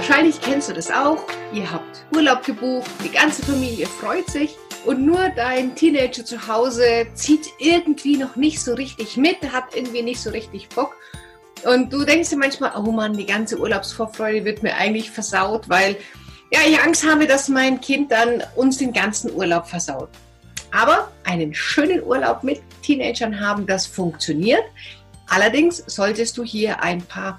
Wahrscheinlich kennst du das auch. Ihr habt Urlaub gebucht, die ganze Familie freut sich und nur dein Teenager zu Hause zieht irgendwie noch nicht so richtig mit, hat irgendwie nicht so richtig Bock. Und du denkst dir manchmal, oh Mann, die ganze Urlaubsvorfreude wird mir eigentlich versaut, weil ja, ich Angst habe, dass mein Kind dann uns den ganzen Urlaub versaut. Aber einen schönen Urlaub mit Teenagern haben, das funktioniert. Allerdings solltest du hier ein paar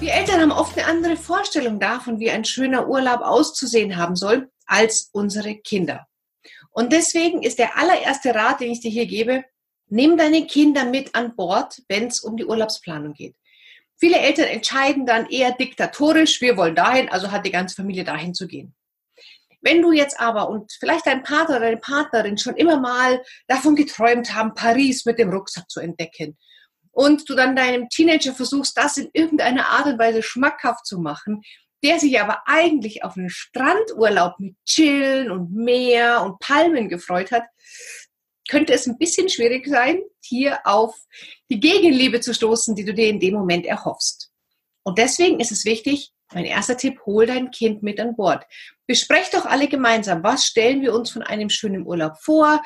Wir Eltern haben oft eine andere Vorstellung davon, wie ein schöner Urlaub auszusehen haben soll, als unsere Kinder. Und deswegen ist der allererste Rat, den ich dir hier gebe, nimm deine Kinder mit an Bord, wenn es um die Urlaubsplanung geht. Viele Eltern entscheiden dann eher diktatorisch, wir wollen dahin, also hat die ganze Familie dahin zu gehen. Wenn du jetzt aber und vielleicht dein Partner oder deine Partnerin schon immer mal davon geträumt haben, Paris mit dem Rucksack zu entdecken und du dann deinem Teenager versuchst, das in irgendeiner Art und Weise schmackhaft zu machen, der sich aber eigentlich auf einen Strandurlaub mit Chillen und Meer und Palmen gefreut hat, könnte es ein bisschen schwierig sein, hier auf die Gegenliebe zu stoßen, die du dir in dem Moment erhoffst. Und deswegen ist es wichtig, mein erster Tipp, hol dein Kind mit an Bord. Besprecht doch alle gemeinsam, was stellen wir uns von einem schönen Urlaub vor?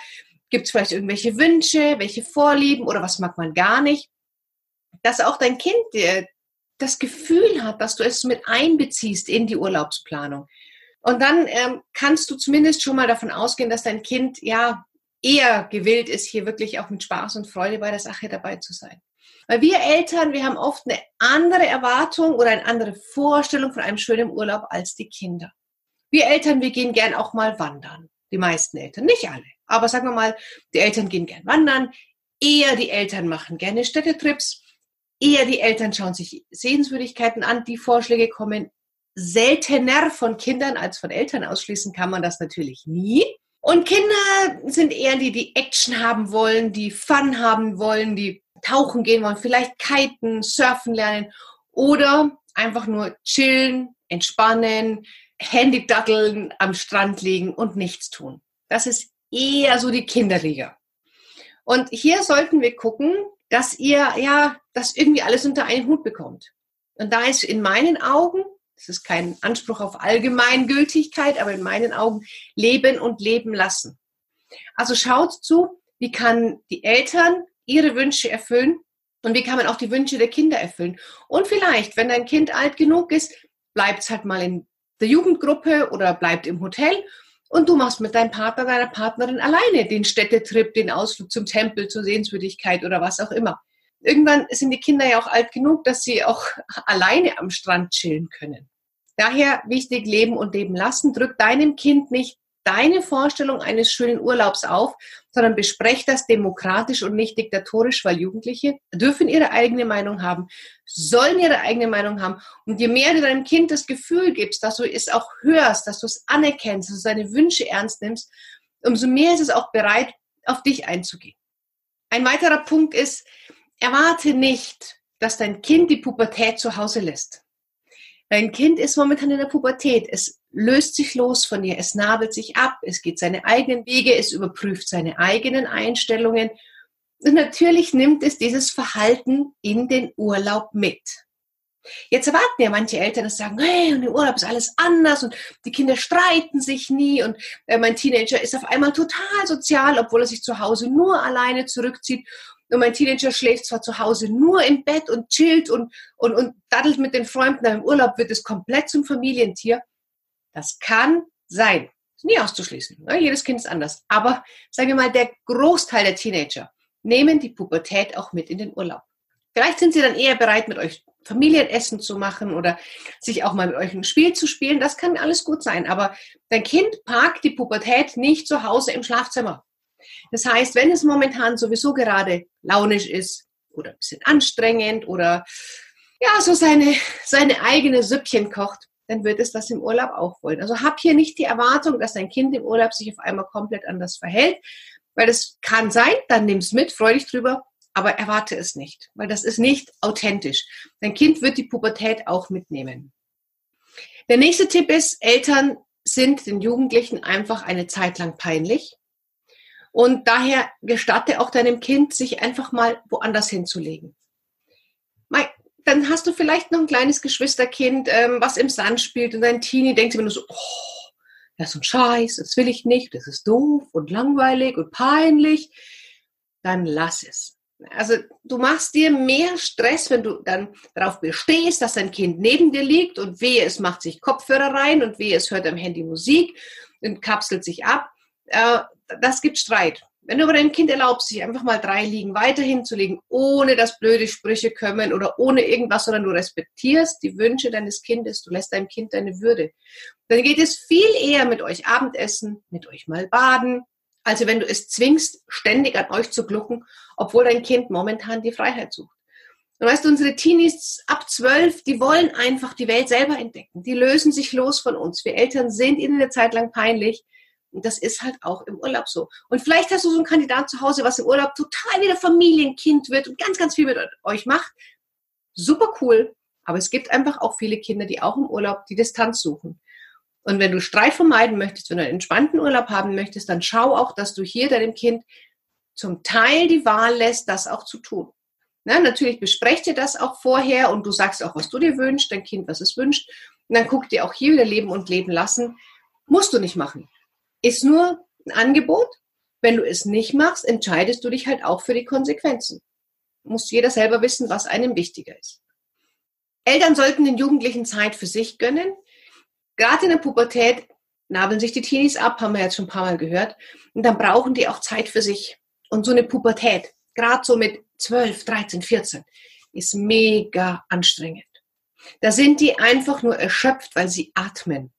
Gibt es vielleicht irgendwelche Wünsche, welche Vorlieben oder was mag man gar nicht? Dass auch dein Kind dir das Gefühl hat, dass du es mit einbeziehst in die Urlaubsplanung. Und dann ähm, kannst du zumindest schon mal davon ausgehen, dass dein Kind ja eher gewillt ist, hier wirklich auch mit Spaß und Freude bei der Sache dabei zu sein. Weil wir Eltern, wir haben oft eine andere Erwartung oder eine andere Vorstellung von einem schönen Urlaub als die Kinder. Wir Eltern, wir gehen gern auch mal wandern. Die meisten Eltern, nicht alle. Aber sagen wir mal, die Eltern gehen gern wandern. Eher die Eltern machen gerne Städtetrips eher die Eltern schauen sich Sehenswürdigkeiten an. Die Vorschläge kommen seltener von Kindern als von Eltern. Ausschließen kann man das natürlich nie. Und Kinder sind eher die, die Action haben wollen, die Fun haben wollen, die tauchen gehen wollen, vielleicht kiten, surfen lernen oder einfach nur chillen, entspannen, Handy datteln, am Strand liegen und nichts tun. Das ist eher so die Kinderliga. Und hier sollten wir gucken, dass ihr ja das irgendwie alles unter einen Hut bekommt. Und da ist in meinen Augen, das ist kein Anspruch auf Allgemeingültigkeit, aber in meinen Augen leben und leben lassen. Also schaut zu, wie kann die Eltern ihre Wünsche erfüllen und wie kann man auch die Wünsche der Kinder erfüllen. Und vielleicht, wenn dein Kind alt genug ist, bleibt es halt mal in der Jugendgruppe oder bleibt im Hotel und du machst mit deinem Partner, deiner Partnerin alleine den Städtetrip, den Ausflug zum Tempel, zur Sehenswürdigkeit oder was auch immer. Irgendwann sind die Kinder ja auch alt genug, dass sie auch alleine am Strand chillen können. Daher wichtig, leben und leben lassen. Drück deinem Kind nicht deine Vorstellung eines schönen Urlaubs auf, sondern besprecht das demokratisch und nicht diktatorisch, weil Jugendliche dürfen ihre eigene Meinung haben, sollen ihre eigene Meinung haben. Und je mehr du deinem Kind das Gefühl gibst, dass du es auch hörst, dass du es anerkennst, dass du seine Wünsche ernst nimmst, umso mehr ist es auch bereit, auf dich einzugehen. Ein weiterer Punkt ist, erwarte nicht, dass dein Kind die Pubertät zu Hause lässt. Dein Kind ist momentan in der Pubertät. Es löst sich los von dir, es nabelt sich ab, es geht seine eigenen Wege, es überprüft seine eigenen Einstellungen. Und natürlich nimmt es dieses Verhalten in den Urlaub mit. Jetzt erwarten ja manche Eltern, dass sagen, hey, und im Urlaub ist alles anders und die Kinder streiten sich nie und äh, mein Teenager ist auf einmal total sozial, obwohl er sich zu Hause nur alleine zurückzieht und mein Teenager schläft zwar zu Hause nur im Bett und chillt und, und, und daddelt mit den Freunden, aber im Urlaub wird es komplett zum Familientier. Das kann sein. Ist nie auszuschließen. Ne? Jedes Kind ist anders. Aber sagen wir mal, der Großteil der Teenager nehmen die Pubertät auch mit in den Urlaub. Vielleicht sind sie dann eher bereit, mit euch Familienessen zu machen oder sich auch mal mit euch ein Spiel zu spielen. Das kann alles gut sein. Aber dein Kind parkt die Pubertät nicht zu Hause im Schlafzimmer. Das heißt, wenn es momentan sowieso gerade launisch ist oder ein bisschen anstrengend oder ja, so seine, seine eigene Süppchen kocht, dann wird es das im Urlaub auch wollen. Also hab hier nicht die Erwartung, dass dein Kind im Urlaub sich auf einmal komplett anders verhält, weil das kann sein, dann nimm's mit, freu dich drüber, aber erwarte es nicht, weil das ist nicht authentisch. Dein Kind wird die Pubertät auch mitnehmen. Der nächste Tipp ist, Eltern sind den Jugendlichen einfach eine Zeit lang peinlich. Und daher gestatte auch deinem Kind, sich einfach mal woanders hinzulegen. Dann hast du vielleicht noch ein kleines Geschwisterkind, ähm, was im Sand spielt und dein Teenie denkt immer nur so, oh, das ist ein Scheiß, das will ich nicht, das ist doof und langweilig und peinlich. Dann lass es. Also du machst dir mehr Stress, wenn du dann darauf bestehst, dass dein Kind neben dir liegt und wehe, es macht sich Kopfhörer rein und wehe, es hört am Handy Musik und kapselt sich ab. Äh, das gibt Streit. Wenn du aber deinem Kind erlaubst, sich einfach mal drei Liegen weiterhin zu legen, ohne dass blöde Sprüche kommen oder ohne irgendwas, sondern du respektierst die Wünsche deines Kindes, du lässt deinem Kind deine Würde, dann geht es viel eher mit euch Abendessen, mit euch mal baden, also wenn du es zwingst, ständig an euch zu glucken, obwohl dein Kind momentan die Freiheit sucht. Und weißt du, unsere Teenies ab zwölf, die wollen einfach die Welt selber entdecken. Die lösen sich los von uns. Wir Eltern sind ihnen eine Zeit lang peinlich. Das ist halt auch im Urlaub so. Und vielleicht hast du so einen Kandidat zu Hause, was im Urlaub total wieder Familienkind wird und ganz, ganz viel mit euch macht. Super cool. Aber es gibt einfach auch viele Kinder, die auch im Urlaub die Distanz suchen. Und wenn du Streit vermeiden möchtest, wenn du einen entspannten Urlaub haben möchtest, dann schau auch, dass du hier deinem Kind zum Teil die Wahl lässt, das auch zu tun. Na, natürlich besprecht ihr das auch vorher und du sagst auch, was du dir wünschst, dein Kind, was es wünscht. Und dann guckt ihr auch hier wieder Leben und Leben lassen. Musst du nicht machen. Ist nur ein Angebot. Wenn du es nicht machst, entscheidest du dich halt auch für die Konsequenzen. Muss jeder selber wissen, was einem wichtiger ist. Eltern sollten den Jugendlichen Zeit für sich gönnen. Gerade in der Pubertät nabeln sich die Teenies ab, haben wir jetzt schon ein paar Mal gehört. Und dann brauchen die auch Zeit für sich. Und so eine Pubertät, gerade so mit 12, 13, 14, ist mega anstrengend. Da sind die einfach nur erschöpft, weil sie atmen.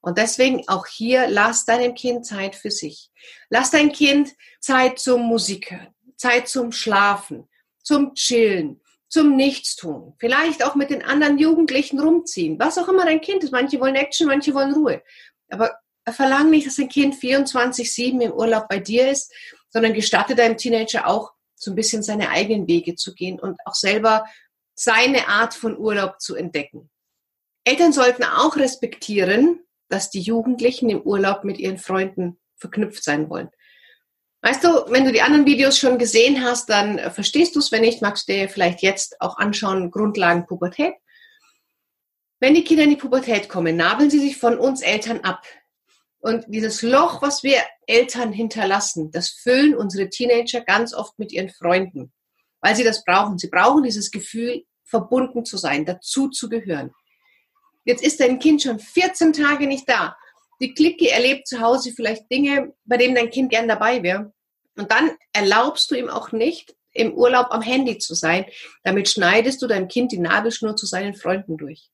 Und deswegen auch hier, lass deinem Kind Zeit für sich. Lass dein Kind Zeit zum Musik hören, Zeit zum Schlafen, zum Chillen, zum Nichtstun. Vielleicht auch mit den anderen Jugendlichen rumziehen. Was auch immer dein Kind ist. Manche wollen Action, manche wollen Ruhe. Aber verlang nicht, dass dein Kind 24-7 im Urlaub bei dir ist, sondern gestatte deinem Teenager auch so ein bisschen seine eigenen Wege zu gehen und auch selber seine Art von Urlaub zu entdecken. Eltern sollten auch respektieren, dass die Jugendlichen im Urlaub mit ihren Freunden verknüpft sein wollen. Weißt du, wenn du die anderen Videos schon gesehen hast, dann äh, verstehst du es. Wenn nicht, magst du dir vielleicht jetzt auch anschauen, Grundlagen Pubertät. Wenn die Kinder in die Pubertät kommen, nabeln sie sich von uns Eltern ab. Und dieses Loch, was wir Eltern hinterlassen, das füllen unsere Teenager ganz oft mit ihren Freunden, weil sie das brauchen. Sie brauchen dieses Gefühl, verbunden zu sein, dazu zu gehören. Jetzt ist dein Kind schon 14 Tage nicht da. Die Clique erlebt zu Hause vielleicht Dinge, bei denen dein Kind gern dabei wäre. Und dann erlaubst du ihm auch nicht, im Urlaub am Handy zu sein. Damit schneidest du deinem Kind die Nabelschnur zu seinen Freunden durch.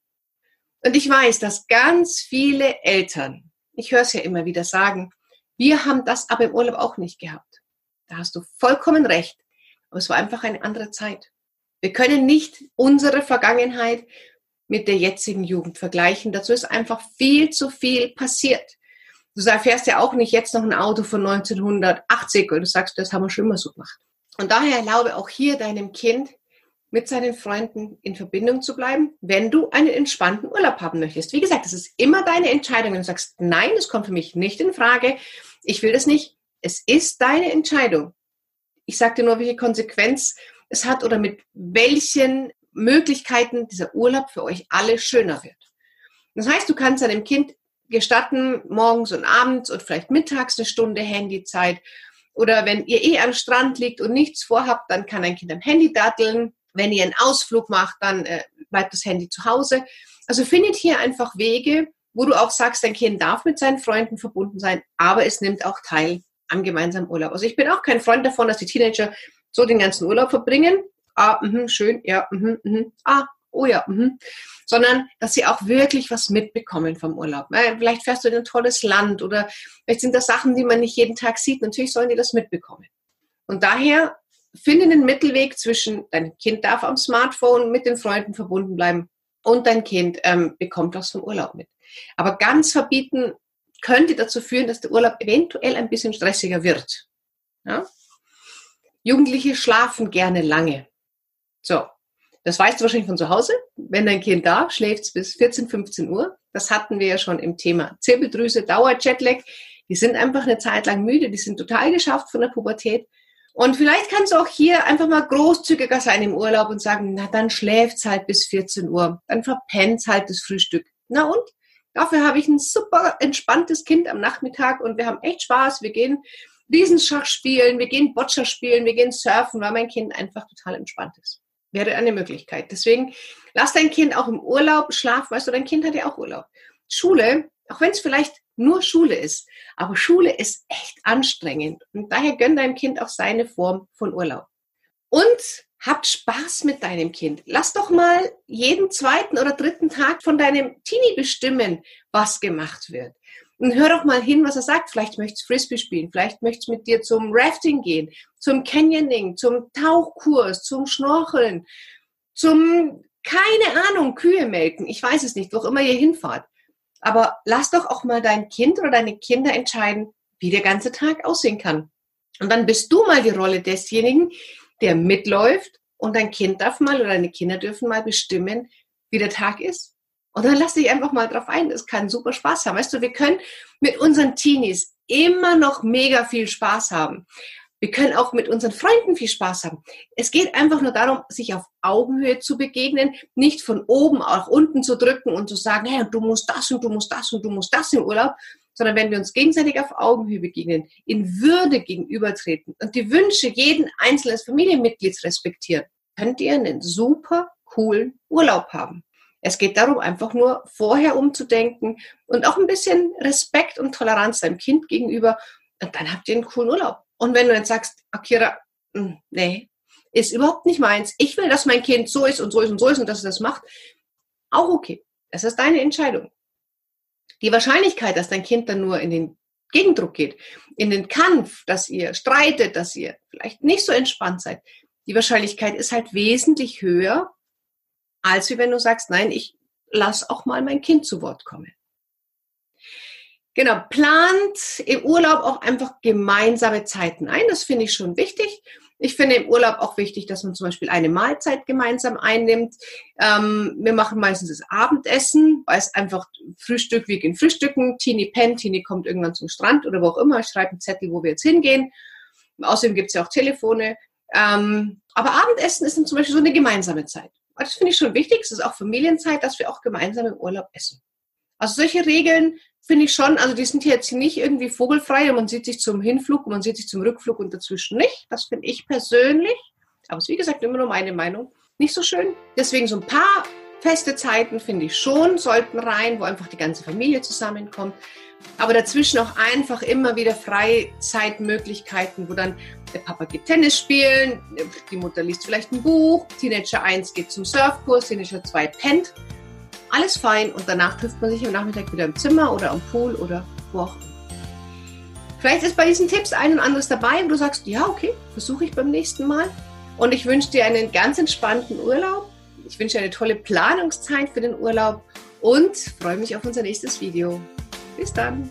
Und ich weiß, dass ganz viele Eltern, ich höre es ja immer wieder sagen, wir haben das aber im Urlaub auch nicht gehabt. Da hast du vollkommen recht. Aber es war einfach eine andere Zeit. Wir können nicht unsere Vergangenheit mit der jetzigen Jugend vergleichen. Dazu ist einfach viel zu viel passiert. Du fährst ja auch nicht jetzt noch ein Auto von 1980 und du sagst, das haben wir schon immer so gemacht. Und daher erlaube auch hier deinem Kind, mit seinen Freunden in Verbindung zu bleiben, wenn du einen entspannten Urlaub haben möchtest. Wie gesagt, es ist immer deine Entscheidung. Wenn du sagst, nein, das kommt für mich nicht in Frage, ich will das nicht, es ist deine Entscheidung. Ich sage dir nur, welche Konsequenz es hat oder mit welchen Möglichkeiten dieser Urlaub für euch alle schöner wird. Das heißt, du kannst deinem Kind gestatten, morgens und abends und vielleicht mittags eine Stunde Handyzeit. Oder wenn ihr eh am Strand liegt und nichts vorhabt, dann kann ein Kind am Handy datteln. Wenn ihr einen Ausflug macht, dann äh, bleibt das Handy zu Hause. Also findet hier einfach Wege, wo du auch sagst, dein Kind darf mit seinen Freunden verbunden sein, aber es nimmt auch teil am gemeinsamen Urlaub. Also ich bin auch kein Freund davon, dass die Teenager so den ganzen Urlaub verbringen ah, mh, schön, ja, mh, mh, ah, oh ja, mh. sondern dass sie auch wirklich was mitbekommen vom Urlaub. Vielleicht fährst du in ein tolles Land oder vielleicht sind das Sachen, die man nicht jeden Tag sieht. Natürlich sollen die das mitbekommen. Und daher finde den Mittelweg zwischen, dein Kind darf am Smartphone mit den Freunden verbunden bleiben und dein Kind ähm, bekommt was vom Urlaub mit. Aber ganz verbieten könnte dazu führen, dass der Urlaub eventuell ein bisschen stressiger wird. Ja? Jugendliche schlafen gerne lange. So, das weißt du wahrscheinlich von zu Hause. Wenn dein Kind da schläft bis 14, 15 Uhr. Das hatten wir ja schon im Thema Zirbeldrüse, Dauer-Jetlag. Die sind einfach eine Zeit lang müde, die sind total geschafft von der Pubertät. Und vielleicht kannst du auch hier einfach mal großzügiger sein im Urlaub und sagen, na dann schläft's halt bis 14 Uhr, dann verpennt's halt das Frühstück. Na und? Dafür habe ich ein super entspanntes Kind am Nachmittag und wir haben echt Spaß. Wir gehen Riesenschach spielen, wir gehen Boccia spielen, wir gehen surfen, weil mein Kind einfach total entspannt ist. Wäre eine Möglichkeit. Deswegen lass dein Kind auch im Urlaub schlafen. Weißt du, dein Kind hat ja auch Urlaub. Schule, auch wenn es vielleicht nur Schule ist, aber Schule ist echt anstrengend und daher gönn deinem Kind auch seine Form von Urlaub. Und Habt Spaß mit deinem Kind. Lass doch mal jeden zweiten oder dritten Tag von deinem Teenie bestimmen, was gemacht wird. Und hör doch mal hin, was er sagt. Vielleicht möchtest Frisbee spielen, vielleicht möchtest mit dir zum Rafting gehen, zum Canyoning, zum Tauchkurs, zum Schnorcheln, zum, keine Ahnung, Kühe melken. Ich weiß es nicht, wo auch immer ihr hinfahrt. Aber lass doch auch mal dein Kind oder deine Kinder entscheiden, wie der ganze Tag aussehen kann. Und dann bist du mal die Rolle desjenigen, der mitläuft und dein Kind darf mal oder deine Kinder dürfen mal bestimmen, wie der Tag ist. Und dann lass dich einfach mal drauf ein. Es kann super Spaß haben. Weißt du, wir können mit unseren Teenies immer noch mega viel Spaß haben. Wir können auch mit unseren Freunden viel Spaß haben. Es geht einfach nur darum, sich auf Augenhöhe zu begegnen, nicht von oben auch unten zu drücken und zu sagen, hey, du musst das und du musst das und du musst das im Urlaub, sondern wenn wir uns gegenseitig auf Augenhöhe begegnen, in Würde gegenübertreten und die Wünsche jeden einzelnen Familienmitglieds respektieren, könnt ihr einen super coolen Urlaub haben. Es geht darum, einfach nur vorher umzudenken und auch ein bisschen Respekt und Toleranz deinem Kind gegenüber. Und dann habt ihr einen coolen Urlaub. Und wenn du jetzt sagst, Akira, hm, nee, ist überhaupt nicht meins. Ich will, dass mein Kind so ist und so ist und so ist und dass es das macht. Auch okay. Das ist deine Entscheidung. Die Wahrscheinlichkeit, dass dein Kind dann nur in den Gegendruck geht, in den Kampf, dass ihr streitet, dass ihr vielleicht nicht so entspannt seid, die Wahrscheinlichkeit ist halt wesentlich höher, als wenn du sagst, nein, ich lass auch mal mein Kind zu Wort kommen. Genau, plant im Urlaub auch einfach gemeinsame Zeiten ein. Das finde ich schon wichtig. Ich finde im Urlaub auch wichtig, dass man zum Beispiel eine Mahlzeit gemeinsam einnimmt. Ähm, wir machen meistens das Abendessen, weil es einfach Frühstück, wir gehen frühstücken, Tini pennt, Tini kommt irgendwann zum Strand oder wo auch immer, ich schreibe einen Zettel, wo wir jetzt hingehen. Außerdem gibt es ja auch Telefone. Ähm, aber Abendessen ist dann zum Beispiel so eine gemeinsame Zeit. Das finde ich schon wichtig. Es ist auch Familienzeit, dass wir auch gemeinsam im Urlaub essen. Also solche Regeln finde ich schon, also die sind jetzt nicht irgendwie vogelfrei und man sieht sich zum Hinflug und man sieht sich zum Rückflug und dazwischen nicht. Das finde ich persönlich, aber es ist wie gesagt immer nur meine Meinung, nicht so schön. Deswegen so ein paar feste Zeiten finde ich schon, sollten rein, wo einfach die ganze Familie zusammenkommt. Aber dazwischen auch einfach immer wieder Freizeitmöglichkeiten, wo dann der Papa geht Tennis spielen, die Mutter liest vielleicht ein Buch, Teenager 1 geht zum Surfkurs, Teenager 2 pennt alles fein und danach trifft man sich am Nachmittag wieder im Zimmer oder am Pool oder wo auch immer. Vielleicht ist bei diesen Tipps ein und anderes dabei und du sagst, ja, okay, versuche ich beim nächsten Mal. Und ich wünsche dir einen ganz entspannten Urlaub. Ich wünsche dir eine tolle Planungszeit für den Urlaub und freue mich auf unser nächstes Video. Bis dann.